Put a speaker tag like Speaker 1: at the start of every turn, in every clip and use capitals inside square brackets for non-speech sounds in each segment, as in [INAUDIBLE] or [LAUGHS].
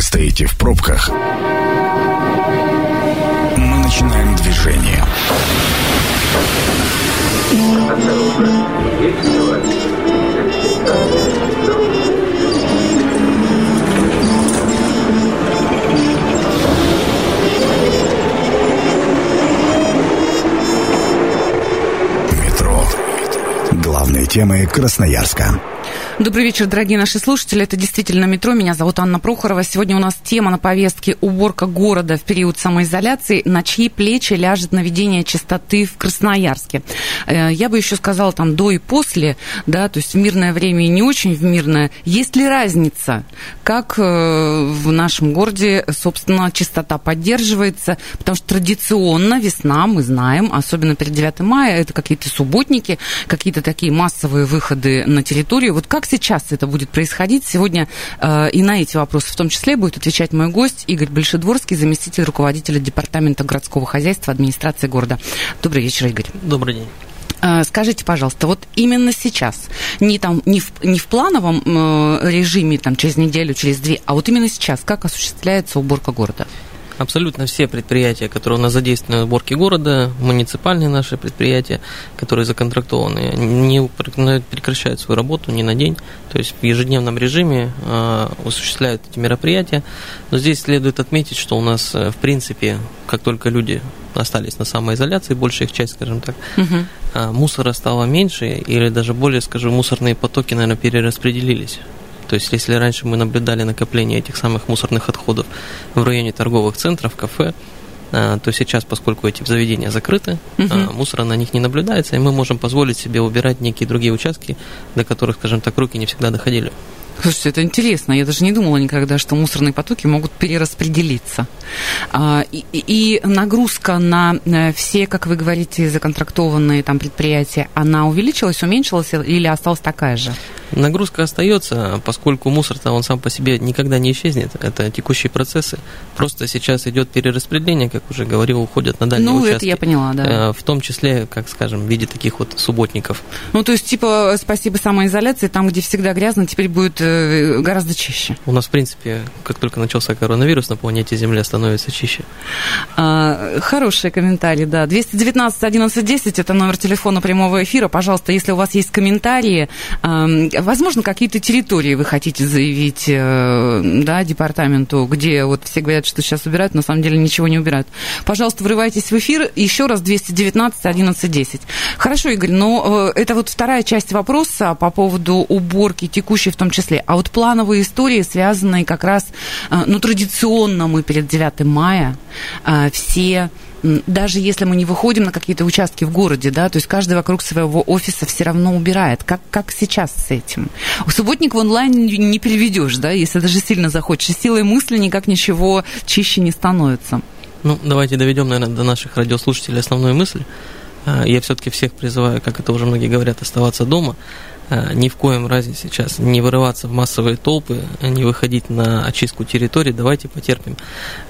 Speaker 1: вы стоите в пробках, мы начинаем движение. Метро. Главные темы Красноярска.
Speaker 2: Добрый вечер, дорогие наши слушатели. Это действительно метро. Меня зовут Анна Прохорова. Сегодня у нас тема на повестке «Уборка города в период самоизоляции». На чьи плечи ляжет наведение чистоты в Красноярске? Э, я бы еще сказала там до и после, да, то есть в мирное время и не очень в мирное. Есть ли разница, как э, в нашем городе, собственно, чистота поддерживается? Потому что традиционно весна, мы знаем, особенно перед 9 мая, это какие-то субботники, какие-то такие массовые выходы на территорию. Вот как сейчас это будет происходить? Сегодня э, и на эти вопросы в том числе будет отвечать мой гость Игорь Большедворский, заместитель руководителя Департамента городского хозяйства администрации города. Добрый вечер, Игорь.
Speaker 3: Добрый день.
Speaker 2: Э, скажите, пожалуйста, вот именно сейчас, не, там, не, в, не в плановом э, режиме, там, через неделю, через две, а вот именно сейчас, как осуществляется уборка города?
Speaker 3: Абсолютно все предприятия, которые у нас задействованы в уборке города, муниципальные наши предприятия, которые законтрактованы, не прекращают свою работу ни на день, то есть в ежедневном режиме э, осуществляют эти мероприятия. Но здесь следует отметить, что у нас, э, в принципе, как только люди остались на самоизоляции, большая их часть, скажем так, угу. мусора стало меньше, или даже более, скажу, мусорные потоки, наверное, перераспределились. То есть, если раньше мы наблюдали накопление этих самых мусорных отходов в районе торговых центров, кафе, а, то сейчас, поскольку эти заведения закрыты, угу. мусора на них не наблюдается, и мы можем позволить себе убирать некие другие участки, до которых, скажем так, руки не всегда доходили.
Speaker 2: Слушайте, это интересно. Я даже не думала никогда, что мусорные потоки могут перераспределиться. А, и, и нагрузка на э, все, как вы говорите, законтрактованные там предприятия, она увеличилась, уменьшилась или осталась такая же?
Speaker 3: Нагрузка остается, поскольку мусор-то он сам по себе никогда не исчезнет. Это текущие процессы. Просто сейчас идет перераспределение, как уже говорил, уходят на дальние
Speaker 2: ну,
Speaker 3: участки.
Speaker 2: Ну, это я поняла, да.
Speaker 3: Э, в том числе, как скажем, в виде таких вот субботников.
Speaker 2: Ну, то есть, типа, спасибо самоизоляции, там, где всегда грязно, теперь будет э, гораздо чище.
Speaker 3: У нас, в принципе, как только начался коронавирус, на планете Земля становится чище.
Speaker 2: А, хорошие комментарии, да. 219 11 10 это номер телефона прямого эфира. Пожалуйста, если у вас есть комментарии, Возможно, какие-то территории вы хотите заявить э, да, департаменту, где вот все говорят, что сейчас убирают, на самом деле ничего не убирают. Пожалуйста, врывайтесь в эфир. Еще раз 219 11 10. Хорошо, Игорь, но э, это вот вторая часть вопроса по поводу уборки текущей в том числе. А вот плановые истории, связанные как раз, э, ну, традиционно мы перед 9 мая все даже если мы не выходим на какие-то участки в городе, да, то есть каждый вокруг своего офиса все равно убирает. Как, как сейчас с этим? Субботник в онлайн не переведешь, да, если даже сильно захочешь. Силой мысли никак ничего чище не становится.
Speaker 3: Ну, давайте доведем, наверное, до наших радиослушателей основную мысль. А, я все-таки всех призываю, как это уже многие говорят, оставаться дома. Э, ни в коем разе сейчас не вырываться в массовые толпы, не выходить на очистку территории. Давайте потерпим,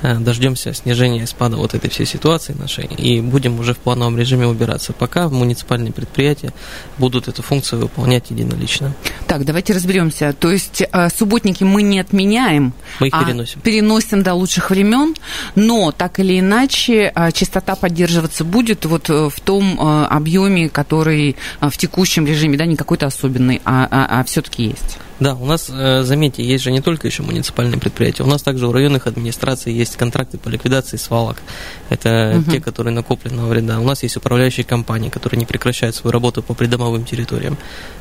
Speaker 3: э, дождемся снижения спада вот этой всей ситуации нашей и будем уже в плановом режиме убираться. Пока муниципальные предприятия будут эту функцию выполнять единолично.
Speaker 2: Так, давайте разберемся. То есть э, субботники мы не отменяем,
Speaker 3: мы их а переносим.
Speaker 2: переносим до лучших времен, но так или иначе чистота поддерживаться будет вот в том объеме, который в текущем режиме, да, не какой-то особенный особенный, а, а, а все-таки есть.
Speaker 3: Да, у нас, э, заметьте, есть же не только еще муниципальные предприятия, у нас также у районных администраций есть контракты по ликвидации свалок. Это угу. те, которые накопленного вреда. У нас есть управляющие компании, которые не прекращают свою работу по придомовым территориям.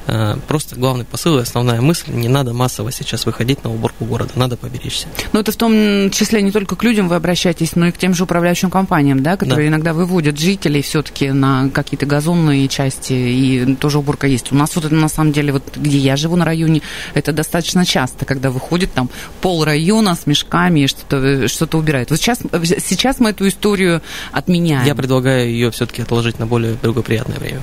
Speaker 3: Э, просто главный посыл и основная мысль, не надо массово сейчас выходить на уборку города, надо поберечься.
Speaker 2: Но это в том числе не только к людям вы обращаетесь, но и к тем же управляющим компаниям, да, которые да. иногда выводят жителей все-таки на какие-то газонные части, и тоже уборка есть. У нас вот это на самом деле, вот где я живу на районе, это достаточно часто, когда выходит там пол района с мешками и что-то что убирает. Вот сейчас, сейчас мы эту историю отменяем.
Speaker 3: Я предлагаю ее все-таки отложить на более благоприятное время.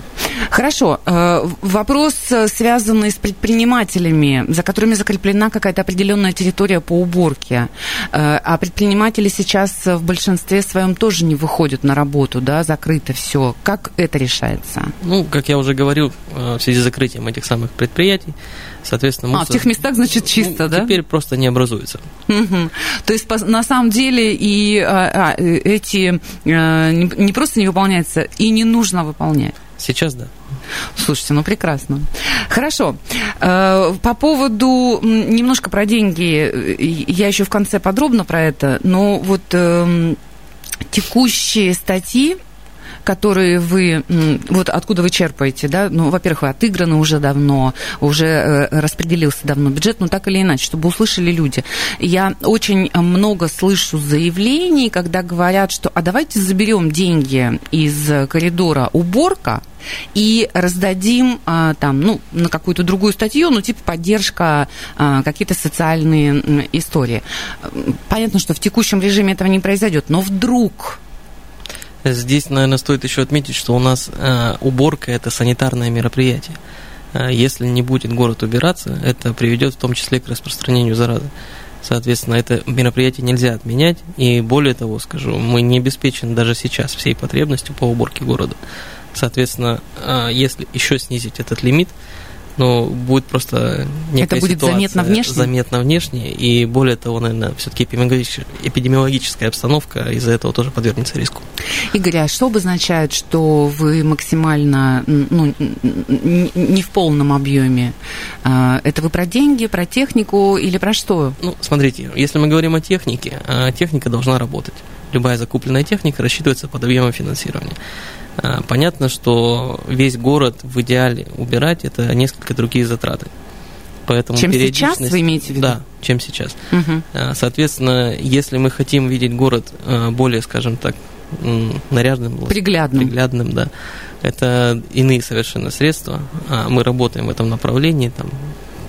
Speaker 2: Хорошо. Э, вопрос, э, связанный с предпринимателями, за которыми закреплена какая-то определенная территория по уборке. Э, а предприниматели сейчас в большинстве своем тоже не выходят на работу, да, закрыто все. Как это решается?
Speaker 3: Ну, как я уже говорил, в связи с закрытием этих самых предприятий, соответственно...
Speaker 2: Мусор... А, в тех местах, значит, ну, чисто, ну, да?
Speaker 3: Теперь просто не образуется.
Speaker 2: Угу. То есть, на самом деле, и а, а, эти а, не просто не выполняются, и не нужно выполнять.
Speaker 3: Сейчас да.
Speaker 2: Слушайте, ну прекрасно. Хорошо. Э, по поводу немножко про деньги, я еще в конце подробно про это, но вот эм, текущие статьи, которые вы, вот откуда вы черпаете, да, ну, во-первых, вы отыграны уже давно, уже э, распределился давно бюджет, но так или иначе, чтобы услышали люди. Я очень много слышу заявлений, когда говорят, что, а давайте заберем деньги из коридора уборка, и раздадим а, там, ну, на какую-то другую статью, ну, типа поддержка, а, какие-то социальные истории. Понятно, что в текущем режиме этого не произойдет, но вдруг
Speaker 3: Здесь, наверное, стоит еще отметить, что у нас э, уборка это санитарное мероприятие. Э, если не будет город убираться, это приведет в том числе к распространению заразы. Соответственно, это мероприятие нельзя отменять. И более того, скажу, мы не обеспечены даже сейчас всей потребностью по уборке города. Соответственно, э, если еще снизить этот лимит, но будет просто
Speaker 2: некая Это будет заметно внешне?
Speaker 3: Заметно внешне, и более того, наверное, все-таки эпидемиологическая обстановка из-за этого тоже подвергнется риску.
Speaker 2: Игорь, а что обозначает, что вы максимально, ну, не в полном объеме? А, это вы про деньги, про технику или про что?
Speaker 3: Ну, смотрите, если мы говорим о технике, а, техника должна работать. Любая закупленная техника рассчитывается под объемом финансирования. А, понятно, что весь город в идеале убирать это несколько другие затраты.
Speaker 2: Поэтому чем сейчас вы имеете в виду?
Speaker 3: Да, чем сейчас. Угу. Соответственно, если мы хотим видеть город а, более, скажем так, нарядным,
Speaker 2: приглядным,
Speaker 3: приглядным да, это иные совершенно средства. Мы работаем в этом направлении, там,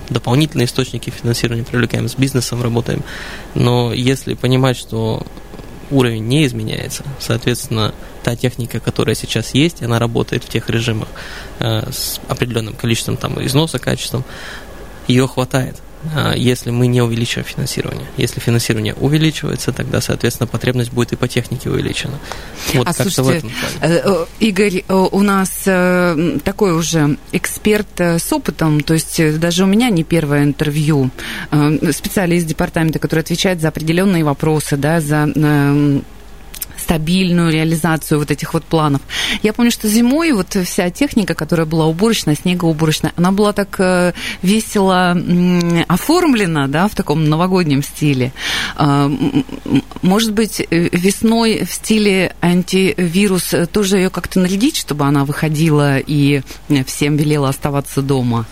Speaker 3: дополнительные источники финансирования привлекаем, с бизнесом работаем. Но если понимать, что уровень не изменяется. Соответственно, та техника, которая сейчас есть, она работает в тех режимах э, с определенным количеством там, износа, качеством, ее хватает. А, если мы не увеличиваем финансирование. Если финансирование увеличивается, тогда, соответственно, потребность будет и по технике увеличена.
Speaker 2: Вот а как-то в этом плане. Э, э, Игорь, э, у нас такой уже эксперт с опытом, то есть даже у меня не первое интервью, специалист департамента, который отвечает за определенные вопросы, да, за стабильную реализацию вот этих вот планов. Я помню, что зимой вот вся техника, которая была уборочная, снегоуборочная, она была так э, весело оформлена, да, в таком новогоднем стиле. А, может быть, э, весной в стиле антивирус тоже ее как-то нарядить, чтобы она выходила и всем велела оставаться дома?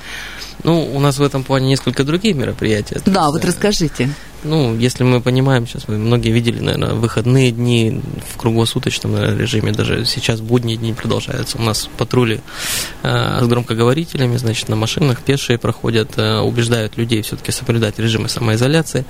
Speaker 3: Ну, у нас в этом плане несколько другие мероприятия.
Speaker 2: Да, вот расскажите.
Speaker 3: Ну, если мы понимаем, сейчас многие видели, наверное, выходные дни в круглосуточном наверное, режиме, даже сейчас будние дни продолжаются. У нас патрули э, с громкоговорителями, значит, на машинах пешие проходят, э, убеждают людей все-таки соблюдать режимы самоизоляции.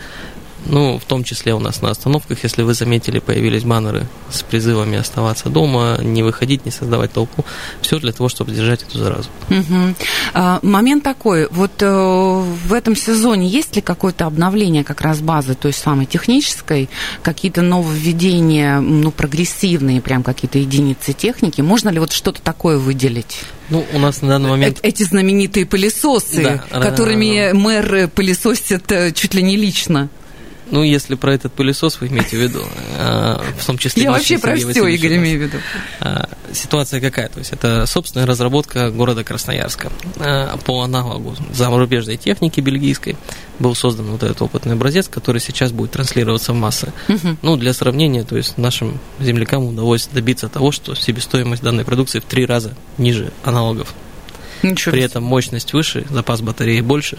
Speaker 3: Ну, в том числе у нас на остановках, если вы заметили, появились баннеры с призывами оставаться дома, не выходить, не создавать толпу. Все для того, чтобы сдержать эту заразу.
Speaker 2: Угу. А, момент такой, вот э, в этом сезоне есть ли какое-то обновление как раз базы, то есть самой технической, какие-то нововведения, ну, прогрессивные прям какие-то единицы техники? Можно ли вот что-то такое выделить?
Speaker 3: Ну, у нас на данный момент...
Speaker 2: Эти знаменитые пылесосы, да, которыми мэр пылесосит э, чуть ли не лично.
Speaker 3: Ну, если про этот пылесос вы имеете в виду, а, в том числе...
Speaker 2: Я вообще про все, Игорь, имею в виду.
Speaker 3: А, ситуация какая? То есть это собственная разработка города Красноярска. А, по аналогу зарубежной техники бельгийской был создан вот этот опытный образец, который сейчас будет транслироваться в массы. Угу. Ну, для сравнения, то есть нашим землякам удалось добиться того, что себестоимость данной продукции в три раза ниже аналогов. Ничего. При этом мощность выше, запас батареи больше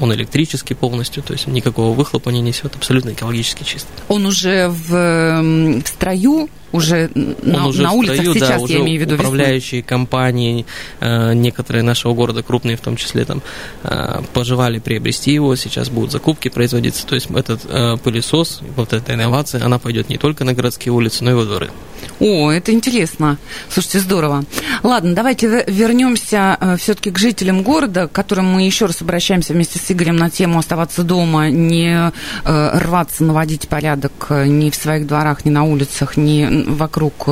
Speaker 3: он электрический полностью, то есть никакого выхлопа не несет, абсолютно экологически чист.
Speaker 2: Он уже в, в строю, уже он на, уже на улицах строю, сейчас, да, уже я имею в виду
Speaker 3: управляющие весной. компании, э, некоторые нашего города, крупные в том числе, там, э, пожелали приобрести его, сейчас будут закупки производиться, то есть этот э, пылесос, вот эта инновация, она пойдет не только на городские улицы, но и во дворы.
Speaker 2: О, это интересно. Слушайте, здорово. Ладно, давайте вернемся э, все-таки к жителям города, к которым мы еще раз обращаемся вместе с Игорем на тему оставаться дома, не рваться, наводить порядок ни в своих дворах, ни на улицах, ни вокруг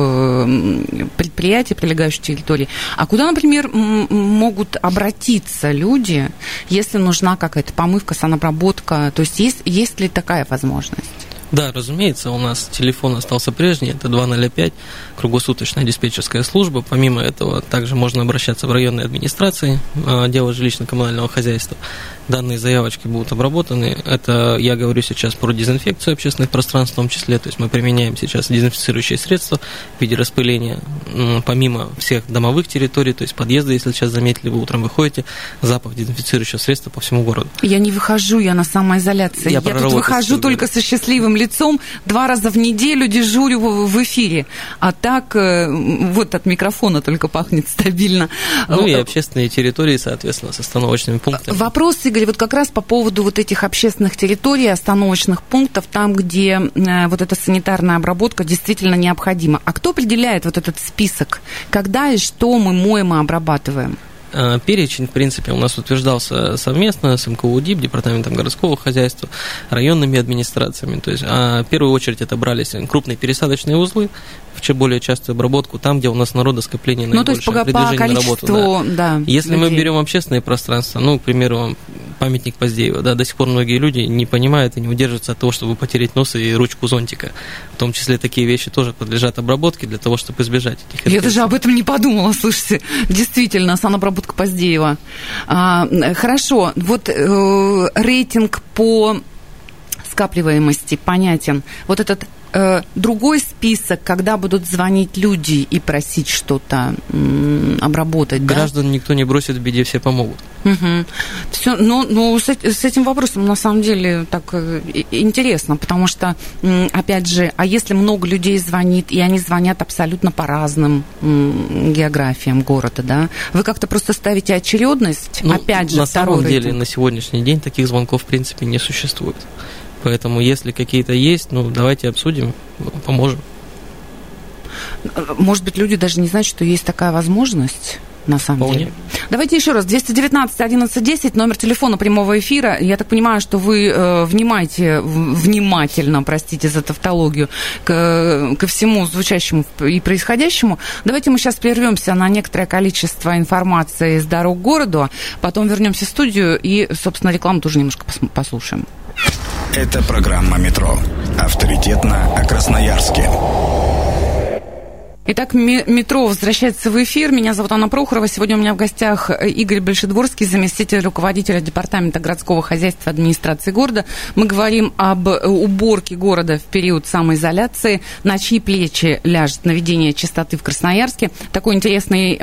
Speaker 2: предприятий, прилегающих территорий. А куда, например, могут обратиться люди, если нужна какая-то помывка, санобработка? То есть есть, есть ли такая возможность?
Speaker 3: Да, разумеется, у нас телефон остался прежний, это 205, круглосуточная диспетчерская служба. Помимо этого, также можно обращаться в районные администрации, а, дело жилищно-коммунального хозяйства. Данные заявочки будут обработаны. Это я говорю сейчас про дезинфекцию общественных пространств в том числе. То есть мы применяем сейчас дезинфицирующие средства в виде распыления помимо всех домовых территорий, то есть подъезды, если сейчас заметили, вы утром выходите, запах дезинфицирующего средства по всему городу.
Speaker 2: Я не выхожу, я на самоизоляции. Я, я тут выхожу только со счастливым лицом, два раза в неделю дежурю в эфире. А так э, вот от микрофона только пахнет стабильно.
Speaker 3: Ну и общественные территории, соответственно, с остановочными пунктами.
Speaker 2: Вопрос, Игорь, вот как раз по поводу вот этих общественных территорий, остановочных пунктов, там, где э, вот эта санитарная обработка действительно необходима. А кто определяет вот этот список, когда и что мы моем и обрабатываем?
Speaker 3: Э, перечень, в принципе, у нас утверждался совместно с МКУ ДИП, Департаментом городского хозяйства, районными администрациями. То есть, а в первую очередь это брались крупные пересадочные узлы, в более частую обработку, там, где у нас народоскопление
Speaker 2: ну, то есть по, по количеству,
Speaker 3: да.
Speaker 2: да
Speaker 3: Если людей. мы берем общественные пространства, ну, к примеру, памятник Поздеева, да, до сих пор многие люди не понимают и не удерживаются от того, чтобы потереть нос и ручку зонтика. В том числе такие вещи тоже подлежат обработке для того, чтобы избежать этих
Speaker 2: Я даже об этом не подумала, слушайте. Действительно, санобработка Поздеева. А, хорошо, вот э, рейтинг по скапливаемости понятен. Вот этот э, другой список, когда будут звонить люди и просить что-то обработать.
Speaker 3: Граждан да? никто не бросит в беде, все помогут.
Speaker 2: Угу. Все, но, но с, с этим вопросом на самом деле так э, интересно, потому что, опять же, а если много людей звонит, и они звонят абсолютно по разным географиям города, да, вы как-то просто ставите очередность,
Speaker 3: ну,
Speaker 2: опять же,
Speaker 3: на самом рейтинг. деле на сегодняшний день таких звонков в принципе не существует. Поэтому, если какие-то есть, ну, давайте обсудим, поможем.
Speaker 2: Может быть, люди даже не знают, что есть такая возможность на самом Вполне. деле. Давайте еще раз. 219 11 10, номер телефона прямого эфира. Я так понимаю, что вы э, внимаете, внимательно, простите за тавтологию, к, ко всему звучащему и происходящему. Давайте мы сейчас прервемся на некоторое количество информации из дорог городу, потом вернемся в студию и, собственно, рекламу тоже немножко послушаем.
Speaker 1: Это программа «Метро». Авторитетно о Красноярске.
Speaker 2: Итак, метро возвращается в эфир. Меня зовут Анна Прохорова. Сегодня у меня в гостях э, Игорь Большедворский, заместитель руководителя Департамента городского хозяйства администрации города. Мы говорим об э, уборке города в период самоизоляции, на чьи плечи ляжет наведение чистоты в Красноярске. Такой интересный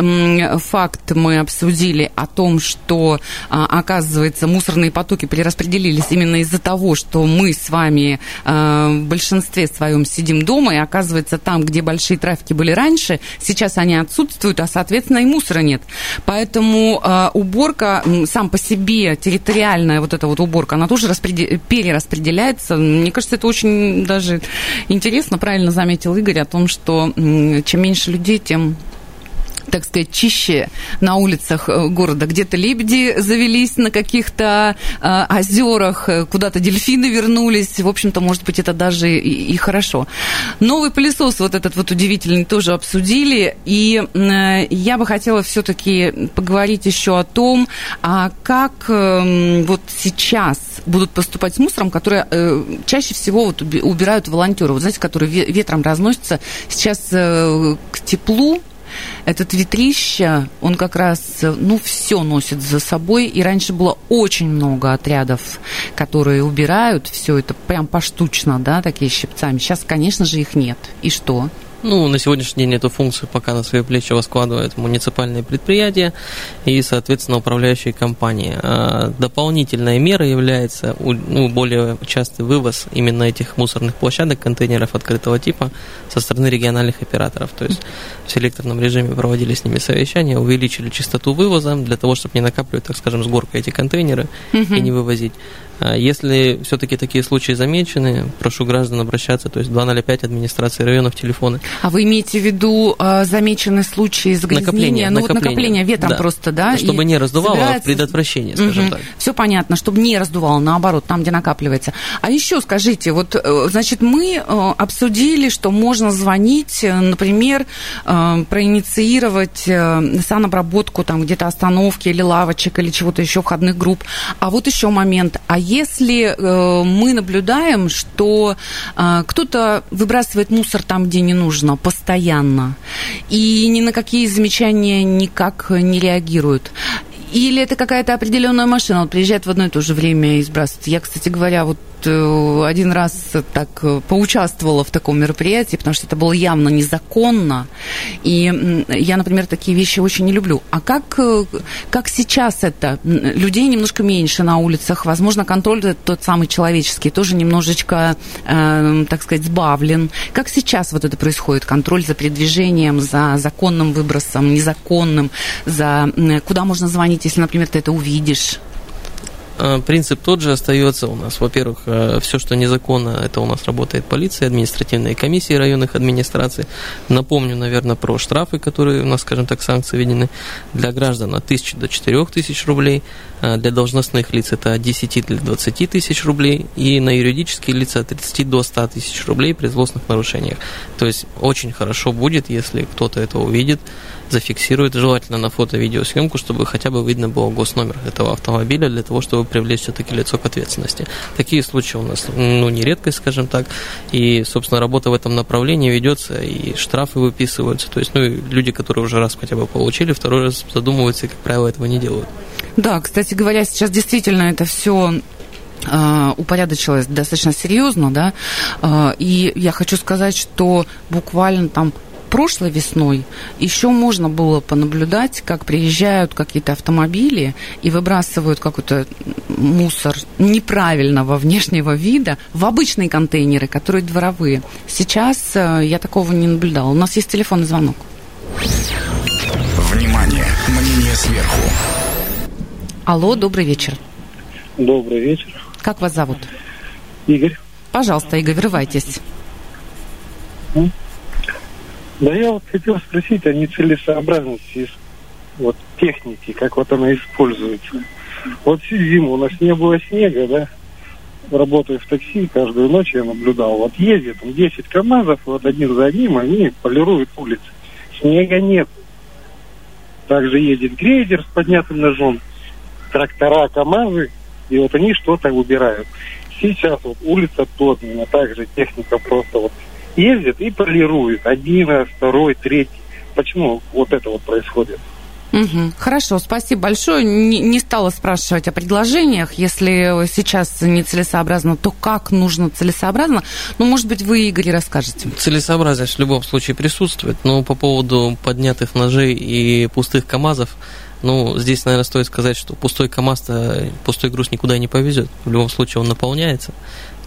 Speaker 2: факт мы обсудили о том, что, а, оказывается, мусорные потоки перераспределились именно из-за того, что мы с вами а, в большинстве своем сидим дома, и оказывается, там, где большие трафики были были раньше, сейчас они отсутствуют, а, соответственно, и мусора нет. Поэтому э, уборка сам по себе, территориальная вот эта вот уборка, она тоже распредел... перераспределяется. Мне кажется, это очень даже интересно, правильно заметил Игорь, о том, что чем меньше людей, тем так сказать, чище на улицах э, города. Где-то лебеди завелись на каких-то э, озерах, э, куда-то дельфины вернулись. В общем-то, может быть, это даже и, и хорошо. Новый пылесос вот этот вот удивительный тоже обсудили. И э, я бы хотела все-таки поговорить еще о том, а как э, вот сейчас будут поступать с мусором, который э, чаще всего вот убирают волонтеры, вот знаете, которые ветром разносятся. Сейчас э, к теплу этот ветрища, он как раз, ну, все носит за собой. И раньше было очень много отрядов, которые убирают все это прям поштучно, да, такие щипцами. Сейчас, конечно же, их нет. И что?
Speaker 3: Ну, на сегодняшний день эту функцию пока на свои плечи воскладывают муниципальные предприятия и, соответственно, управляющие компании. А дополнительная мера является ну, более частый вывоз именно этих мусорных площадок, контейнеров открытого типа со стороны региональных операторов. То есть в селекторном режиме проводили с ними совещания, увеличили частоту вывоза для того, чтобы не накапливать, так скажем, с горкой эти контейнеры угу. и не вывозить. А если все-таки такие случаи замечены, прошу граждан обращаться, то есть 205 администрации районов телефоны
Speaker 2: А вы имеете в виду э, замеченные случаи загрязнения?
Speaker 3: Накопление,
Speaker 2: ну
Speaker 3: накопление.
Speaker 2: вот накопление ветром
Speaker 3: Да.
Speaker 2: просто, да?
Speaker 3: Чтобы
Speaker 2: и
Speaker 3: не раздувало, а
Speaker 2: собирается-
Speaker 3: предотвращение, скажем так.
Speaker 2: Все понятно, чтобы не раздувало, наоборот, там, где накапливается. А еще скажите, вот, э, значит, мы э, обсудили, что можно звонить, э, например, проинициировать санобработку там где-то остановки или лавочек или чего-то еще, входных групп. А вот еще момент. А если э, мы наблюдаем, что э, кто-то выбрасывает мусор там, где не нужно, постоянно, и ни на какие замечания никак не реагируют, или это какая-то определенная машина, вот приезжает в одно и то же время и сбрасывает. Я, кстати говоря, вот один раз так э, поучаствовала в таком мероприятии, потому что это было явно незаконно. И я, например, такие вещи очень не люблю. А как, э, как сейчас это? Людей немножко меньше на улицах. Возможно, контроль тот самый человеческий тоже немножечко, э, так сказать, сбавлен. Как сейчас вот это происходит? Контроль за передвижением, за законным выбросом, незаконным, за куда можно звонить, если, например, ты это увидишь?
Speaker 3: Э, Принцип тот же остается у нас. Во-первых, все, что незаконно, это у нас работает полиция, административные комиссии районных администраций. Напомню, наверное, про штрафы, которые у нас, скажем так, санкции введены для граждан от 1000 до 4000 рублей, э, для должностных лиц это от 10 до 20 тысяч рублей, и на юридические лица от 30 до 100 тысяч рублей при злостных нарушениях. То есть очень хорошо будет, если кто-то это увидит, зафиксирует, желательно на фото-видеосъемку, чтобы хотя бы видно было госномер этого автомобиля для того, чтобы привлечь все-таки лицо к ответственности. Такие случаи у нас, ну, не редкость, скажем так, и, собственно, работа в этом направлении ведется, и штрафы выписываются, то есть, ну, люди, которые уже раз хотя бы получили, второй раз задумываются и, как правило, этого не делают.
Speaker 2: Да, кстати говоря, сейчас действительно это все упорядочилось достаточно серьезно, да, А, и я хочу сказать, что буквально там прошлой весной еще можно было понаблюдать, как приезжают какие-то автомобили и выбрасывают какой-то мусор неправильного внешнего вида в обычные контейнеры, которые дворовые. Сейчас э, я такого не наблюдала. У нас есть телефонный звонок.
Speaker 1: Внимание! Мнение сверху.
Speaker 2: Алло, добрый вечер.
Speaker 4: Добрый вечер.
Speaker 2: Как вас зовут?
Speaker 4: Игорь.
Speaker 2: Пожалуйста, Игорь, врывайтесь.
Speaker 4: Да я вот хотел спросить о нецелесообразности вот, техники, как вот она используется. Вот всю зиму у нас не было снега, да? Работаю в такси, каждую ночь я наблюдал. Вот ездит там 10 КАМАЗов, вот один за одним, они полируют улицы. Снега нет. Также едет грейдер с поднятым ножом, трактора, КАМАЗы, и вот они что-то убирают. Сейчас вот улица плотная, также техника просто вот ездит и полирует. Один второй, третий. Почему вот это вот происходит?
Speaker 2: Мгм. Хорошо, спасибо большое. Не, не стала спрашивать о предложениях. Если сейчас нецелесообразно, то как нужно целесообразно? Ну, может быть, вы, Игорь, расскажете.
Speaker 3: Целесообразность в любом случае присутствует, но по поводу поднятых ножей и пустых КАМАЗов, ну, здесь, наверное, стоит сказать, что пустой КАМАЗ-то, пустой груз никуда не повезет. В любом случае он наполняется.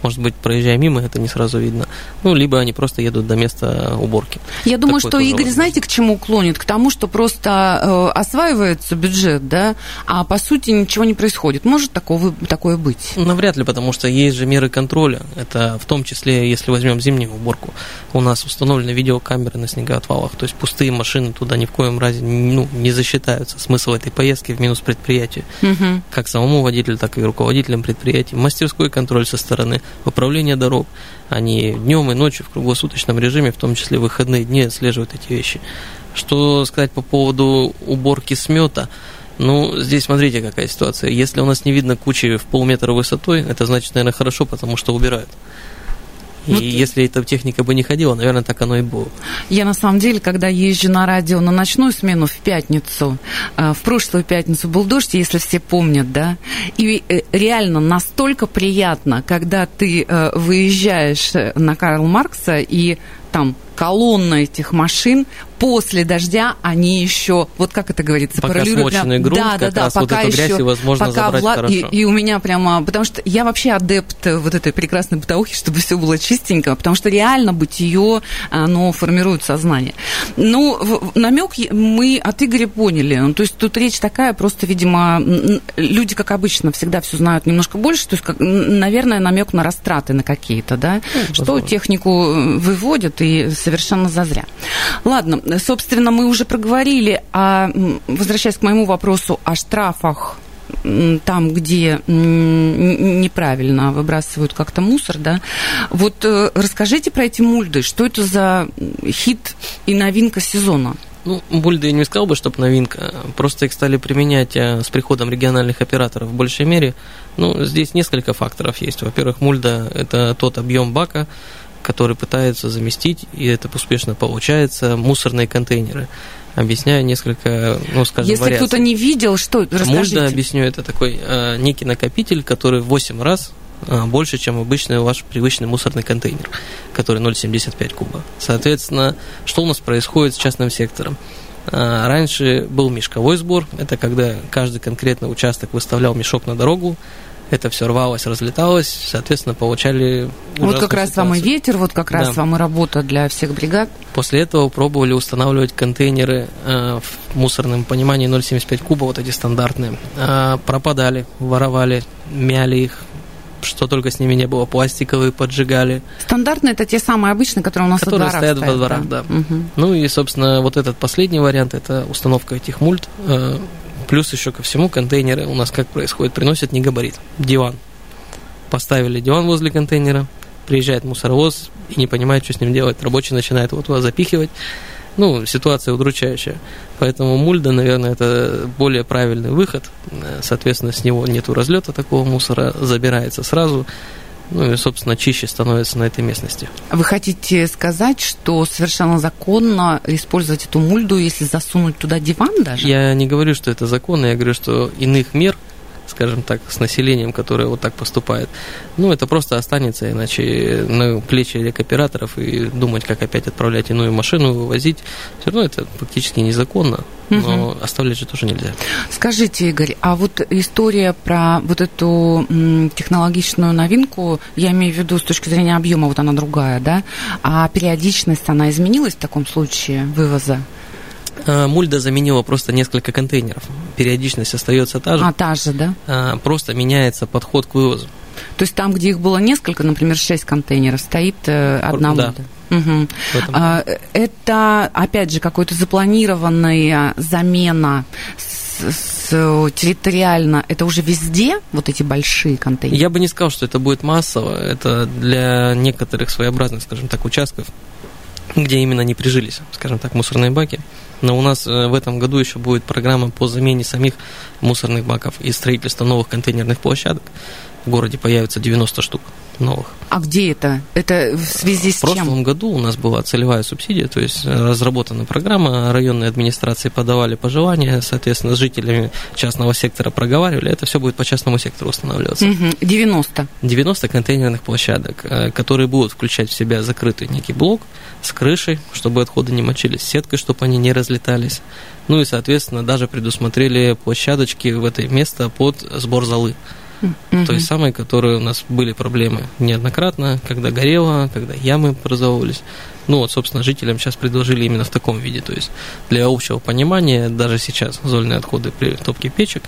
Speaker 3: Может быть, проезжая мимо, это не сразу видно. Ну, либо они просто едут до места уборки.
Speaker 2: Я думаю,
Speaker 3: Такое
Speaker 2: что Игорь,
Speaker 3: возможно.
Speaker 2: знаете, к чему клонит? К тому, что просто э, осваивается бюджет, да, а по сути ничего не происходит. Может такого, такое быть?
Speaker 3: Навряд ли, потому что есть же меры контроля. Это в том числе, если возьмем зимнюю уборку. У нас установлены видеокамеры на снегоотвалах. То есть пустые машины туда ни в коем разе ну, не засчитаются. Смысл этой поездки в минус предприятию.
Speaker 2: Мгм.
Speaker 3: Как самому водителю, так и руководителям предприятий. Мастерской контроль со стороны управления дорог. Они днем и ночью в круглосуточном режиме, в том числе в выходные дни, отслеживают эти вещи. Что сказать по поводу уборки смета? Ну, здесь смотрите, какая ситуация. Если у нас не видно кучи в полметра высотой, это значит, наверное, хорошо, потому что убирают. И
Speaker 2: Вот-
Speaker 3: если эта техника бы не ходила, наверное, так оно и было.
Speaker 2: Я на самом деле, когда езжу на радио на ночную смену в пятницу, э, в прошлую пятницу был дождь, если все помнят, да, и э, реально настолько приятно, когда ты э, выезжаешь на Карл Маркса и там колонна этих машин, после дождя они еще, вот как это говорится,
Speaker 3: Пока
Speaker 2: параллелируют
Speaker 3: грунт,
Speaker 2: да, да, да,
Speaker 3: раз вот
Speaker 2: пока
Speaker 3: эту грязь
Speaker 2: еще-
Speaker 3: возможно
Speaker 2: пока
Speaker 3: забрать
Speaker 2: вла-
Speaker 3: хорошо.
Speaker 2: И, и у меня прямо, потому что я вообще адепт вот этой прекрасной бытовухи, чтобы все было чистенько, потому что реально бытие, оно формирует сознание. Ну, намек мы от Игоря поняли. Ну, То есть тут речь такая, просто, видимо, люди, как обычно, всегда все знают немножко больше, то есть, как, наверное, намек на растраты на какие-то, да, что
Speaker 3: возможно.
Speaker 2: технику э, выводят и совершенно зазря. Ладно, собственно, мы уже проговорили, а возвращаясь к моему вопросу о штрафах там, где неправильно выбрасывают как-то мусор, да. Вот э, расскажите про эти мульды, что это за хит и новинка сезона?
Speaker 3: Ну, бульды я не сказал бы, чтобы новинка. Просто их стали применять э, с приходом региональных операторов в большей мере. Ну, здесь несколько факторов есть. Во-первых, мульда – это тот объем бака, который пытаются заместить, и это успешно получается, мусорные контейнеры. Объясняю несколько, ну, скажем,
Speaker 2: Если кто-то не видел, что, расскажите.
Speaker 3: Мульда, объясню, это такой э, некий накопитель, который в 8 раз э, больше, чем обычный ваш привычный мусорный контейнер, который 0,75 куба. Соответственно, что у нас происходит с частным сектором? Э, раньше был мешковой сбор, это когда каждый конкретный участок выставлял мешок на дорогу, это все рвалось, разлеталось, соответственно, получали
Speaker 2: Вот как раз ситуацию. вам и ветер, вот как раз да. вам и работа для всех бригад.
Speaker 3: После этого пробовали устанавливать контейнеры э, в мусорном понимании 0,75 куба, вот эти стандартные. Э, пропадали, воровали, мяли их, что только с ними не было, пластиковые поджигали.
Speaker 2: Стандартные это те самые обычные, которые у нас
Speaker 3: которые во дворах стоят, стоят во дворах, да. да. Угу. Ну и, собственно, вот этот последний вариант, это установка этих мульт. Плюс еще ко всему контейнеры у нас как происходит? Приносят не габарит, диван. Поставили диван возле контейнера, приезжает мусоровоз и не понимает, что с ним делать. Рабочий начинает его туда запихивать. Ну, ситуация удручающая. Поэтому мульда, наверное, это более правильный выход. Соответственно, с него нету разлета такого мусора, забирается сразу ну и, собственно, чище становится на этой местности.
Speaker 2: Вы хотите сказать, что совершенно законно использовать эту мульду, если засунуть туда диван даже?
Speaker 3: Я не говорю, что это законно, я говорю, что иных мер скажем так, с населением, которое вот так поступает. Ну, это просто останется, иначе на плечи рекоператоров и думать, как опять отправлять иную машину, вывозить, все равно это фактически незаконно, но угу. оставлять же тоже нельзя.
Speaker 2: Скажите, Игорь, а вот история про вот эту технологичную новинку, я имею в виду с точки зрения объема, вот она другая, да, а периодичность, она изменилась в таком случае вывоза?
Speaker 3: Э, мульда заменила просто несколько контейнеров. Периодичность остается та же.
Speaker 2: А, та же, да?
Speaker 3: Э, просто меняется подход к вывозу.
Speaker 2: То есть там, где их было несколько, например, шесть контейнеров, стоит э, одна да. мульда? Угу. Это, опять же, какая-то запланированная замена с, с, территориально. Это уже везде, вот эти большие контейнеры?
Speaker 3: Я бы не сказал, что это будет массово. Это для некоторых своеобразных, скажем так, участков, где именно не прижились, скажем так, мусорные баки. Но у нас э, в этом году еще будет программа по замене самих мусорных баков и строительство новых контейнерных площадок. В городе появится 90 штук новых.
Speaker 2: А где это? Это в связи с
Speaker 3: чем? В прошлом году у нас была целевая субсидия, то есть э, разработана программа, районные администрации подавали пожелания, соответственно, с жителями частного сектора проговаривали, это все будет по частному сектору устанавливаться. Угу.
Speaker 2: 90?
Speaker 3: 90 контейнерных площадок, э, которые будут включать в себя закрытый некий блок с крышей, чтобы отходы не мочились, сеткой, чтобы они не разлетались. Ну и, соответственно, даже предусмотрели площадочки в это место под сбор золы mm-hmm. той самой, которые у нас были проблемы неоднократно, когда горело, когда ямы образовывались. Ну вот, собственно, жителям сейчас предложили именно в таком виде. То есть для общего понимания, даже сейчас зольные отходы при топке печек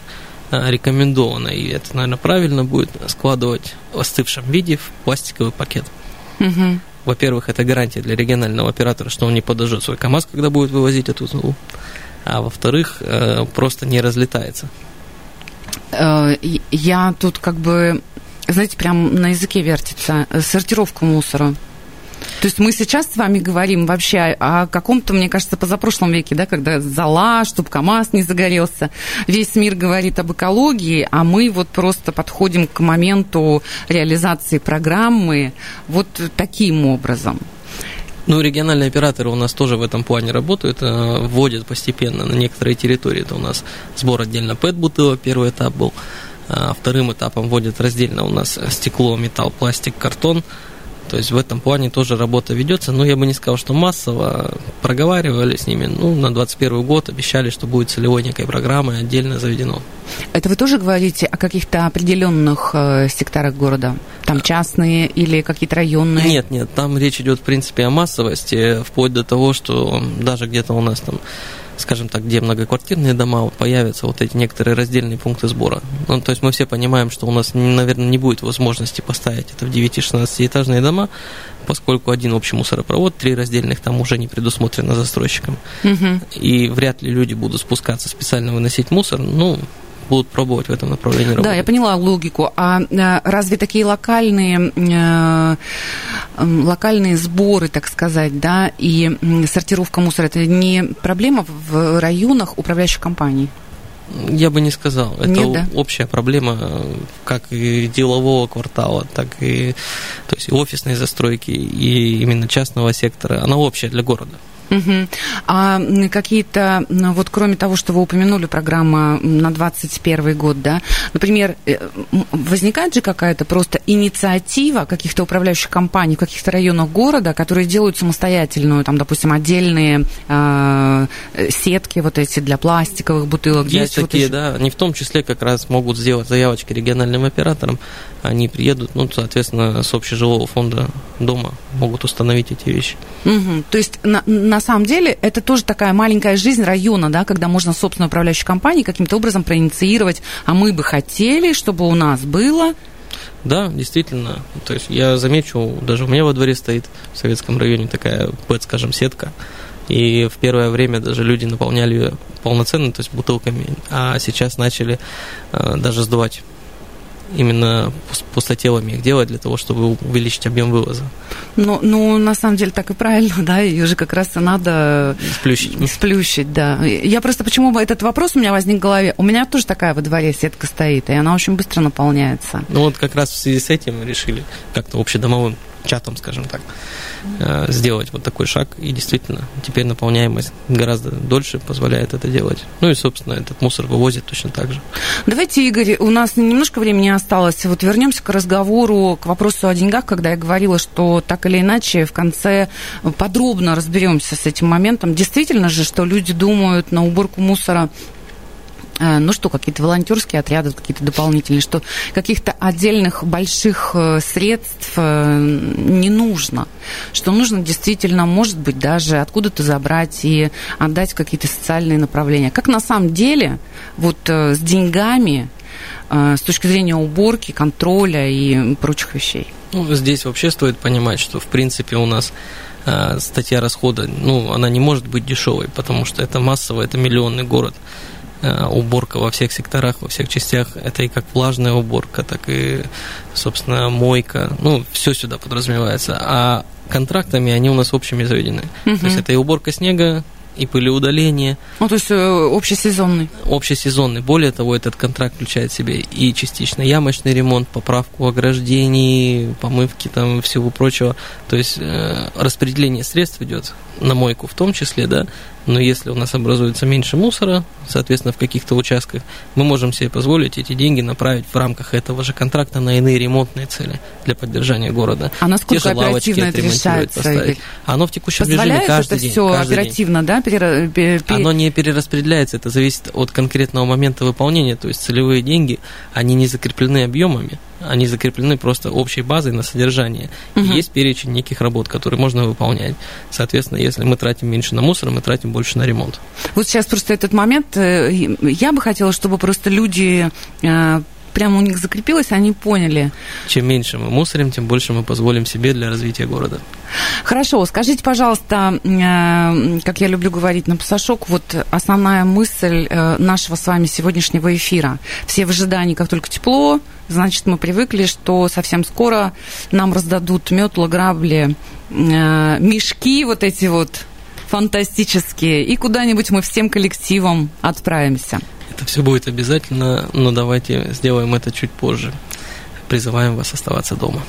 Speaker 3: а, рекомендовано, и это, наверное, правильно будет складывать в остывшем виде в пластиковый пакет. Mm-hmm. Во-первых, это гарантия для регионального оператора, что он не подожжет свой КАМАЗ, когда будет вывозить эту золу. А во-вторых, э, просто не разлетается.
Speaker 2: Э, я тут как бы, знаете, прям на языке вертится. Сортировка мусора. То есть мы сейчас с вами говорим вообще о каком-то, мне кажется, позапрошлом веке, да, когда зала, чтобы КАМАЗ не загорелся. Весь мир говорит об экологии, а мы вот просто подходим к моменту реализации программы вот таким образом.
Speaker 3: Ну, региональные операторы у нас тоже в этом плане работают, э, вводят постепенно на некоторые территории. Это у нас сбор отдельно ПЭТ-бутылок, первый этап был. А вторым этапом вводят раздельно у нас стекло, металл, пластик, картон. То есть в этом плане тоже работа ведется, но я бы не сказал, что массово проговаривали с ними. Ну, на 2021 год обещали, что будет целевой некой программой отдельно заведено.
Speaker 2: Это вы тоже говорите о каких-то определенных э, секторах города? Там частные или какие-то районные?
Speaker 3: Нет, нет, там речь идет, в принципе, о массовости, вплоть до того, что даже где-то у нас там скажем так, где многоквартирные дома, появятся вот эти некоторые раздельные пункты сбора. Ну, то есть мы все понимаем, что у нас, наверное, не будет возможности поставить это в 9-16 этажные дома, поскольку один общий мусоропровод, три раздельных там уже не предусмотрено застройщиком.
Speaker 2: Мгм.
Speaker 3: И вряд ли люди будут спускаться специально выносить мусор, ну, будут пробовать в этом направлении работать.
Speaker 2: Да, я поняла логику. А э, разве такие локальные, э, локальные сборы, так сказать, да, и сортировка мусора, это не проблема в районах управляющих компаний?
Speaker 3: Я бы не сказал. Это
Speaker 2: Нет, да?
Speaker 3: общая проблема э, как и делового квартала, так и, то есть офисной застройки, и именно частного сектора. Она общая для города.
Speaker 2: Мгм. А какие-то, ну, вот кроме того, что вы упомянули, программа на 21 год, да, например, э, возникает же какая-то просто инициатива каких-то управляющих компаний в каких-то районах города, которые делают самостоятельную, там, допустим, отдельные э, э, сетки вот эти для пластиковых бутылок.
Speaker 3: Есть такие,
Speaker 2: еще.
Speaker 3: да, они в том числе как раз могут сделать заявочки региональным операторам, они приедут, ну, соответственно, с общежилого фонда дома могут установить эти вещи.
Speaker 2: Мгм. То есть на, на самом деле это тоже такая маленькая жизнь района, да, когда можно собственную управляющую компанию каким-то образом проинициировать, а мы бы хотели, чтобы у нас было.
Speaker 3: Да, действительно. То есть я замечу, даже у меня во дворе стоит в советском районе такая ПЭТ, скажем, сетка. И в первое время даже люди наполняли ее полноценно, то есть бутылками, а сейчас начали э, даже сдувать именно пус- пустотелами их делать для того, чтобы увеличить объем вывоза.
Speaker 2: Но, ну, на самом деле так и правильно, [LAUGHS] да, ее же как раз и надо
Speaker 3: Сплющить.
Speaker 2: сплющить, да. Я просто, почему бы этот вопрос у меня возник в голове? У меня тоже такая во дворе сетка стоит, и она очень быстро наполняется.
Speaker 3: Ну вот как раз в связи с этим решили как-то общедомовым чатом, скажем так, э, сделать вот такой шаг. И действительно, теперь наполняемость гораздо дольше позволяет это делать. Ну и, собственно, этот мусор вывозит точно так же.
Speaker 2: Давайте, Игорь, у нас немножко времени осталось. Вот вернемся к разговору, к вопросу о деньгах, когда я говорила, что так или иначе в конце подробно разберемся с этим моментом. Действительно же, что люди думают на уборку мусора ну что, какие-то волонтерские отряды, какие-то дополнительные, что каких-то отдельных больших э, средств э, не нужно, что нужно действительно, может быть, даже откуда-то забрать и отдать какие-то социальные направления. Как на самом деле вот э, с деньгами, э, с точки зрения уборки, контроля и прочих вещей?
Speaker 3: Ну, здесь вообще стоит понимать, что, в принципе, у нас э, статья расхода, ну, она не может быть дешевой, потому что это массово, это миллионный город. Э, уборка во всех секторах, во всех частях, это и как влажная уборка, так и, собственно, мойка, ну, все сюда подразумевается. А контрактами они у нас общими заведены.
Speaker 2: Мгм.
Speaker 3: То есть это и уборка снега, и пылеудаление,
Speaker 2: Ну, то есть э, общесезонный.
Speaker 3: общесезонный. Более того, этот контракт включает в себе и частично ямочный ремонт, поправку ограждений, помывки там всего прочего. То есть э, распределение средств идет на мойку в том числе, да. Но если у нас образуется меньше мусора, соответственно, в каких-то участках, мы можем себе позволить эти деньги направить в рамках этого же контракта на иные ремонтные цели для поддержания города.
Speaker 2: А насколько
Speaker 3: Те же лавочки
Speaker 2: оперативно это решается,
Speaker 3: поставить. Оно в текущем режиме
Speaker 2: Позволяет
Speaker 3: каждый
Speaker 2: это
Speaker 3: день.
Speaker 2: все
Speaker 3: каждый день.
Speaker 2: оперативно, да, перера- пе- пе-
Speaker 3: Оно не перераспределяется, это зависит от конкретного момента выполнения, то есть целевые деньги, они не закреплены объемами, они закреплены просто общей базой на содержание. И
Speaker 2: Мгм.
Speaker 3: есть перечень неких работ, которые можно выполнять. Соответственно, если мы тратим меньше на мусор, мы тратим больше на ремонт.
Speaker 2: Вот сейчас просто этот момент, э, я бы хотела, чтобы просто люди э, прямо у них закрепилось, они поняли.
Speaker 3: Чем меньше мы мусорим, тем больше мы позволим себе для развития города.
Speaker 2: Хорошо, скажите, пожалуйста, э, как я люблю говорить на пасашок, вот основная мысль нашего с вами сегодняшнего эфира. Все в ожидании, как только тепло, значит, мы привыкли, что совсем скоро нам раздадут метла, грабли, э, мешки вот эти вот фантастические, и куда-нибудь мы всем коллективом отправимся.
Speaker 3: Это все будет обязательно, но давайте сделаем это чуть позже. Призываем вас оставаться дома.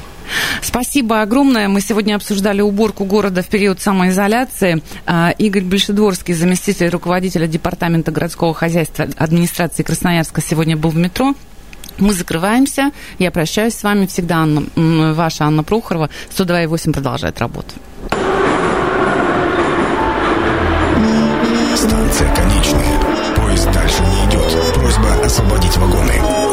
Speaker 2: Спасибо огромное. Мы сегодня обсуждали уборку города в период самоизоляции. А, Игорь Большедворский, заместитель руководителя Департамента городского хозяйства администрации Красноярска, сегодня был в метро. Мы закрываемся. Я прощаюсь с вами всегда, Анна, ваша Анна Прохорова. 102,8 продолжает работу. Станция конечная. Поезд дальше не идет. Просьба освободить вагоны.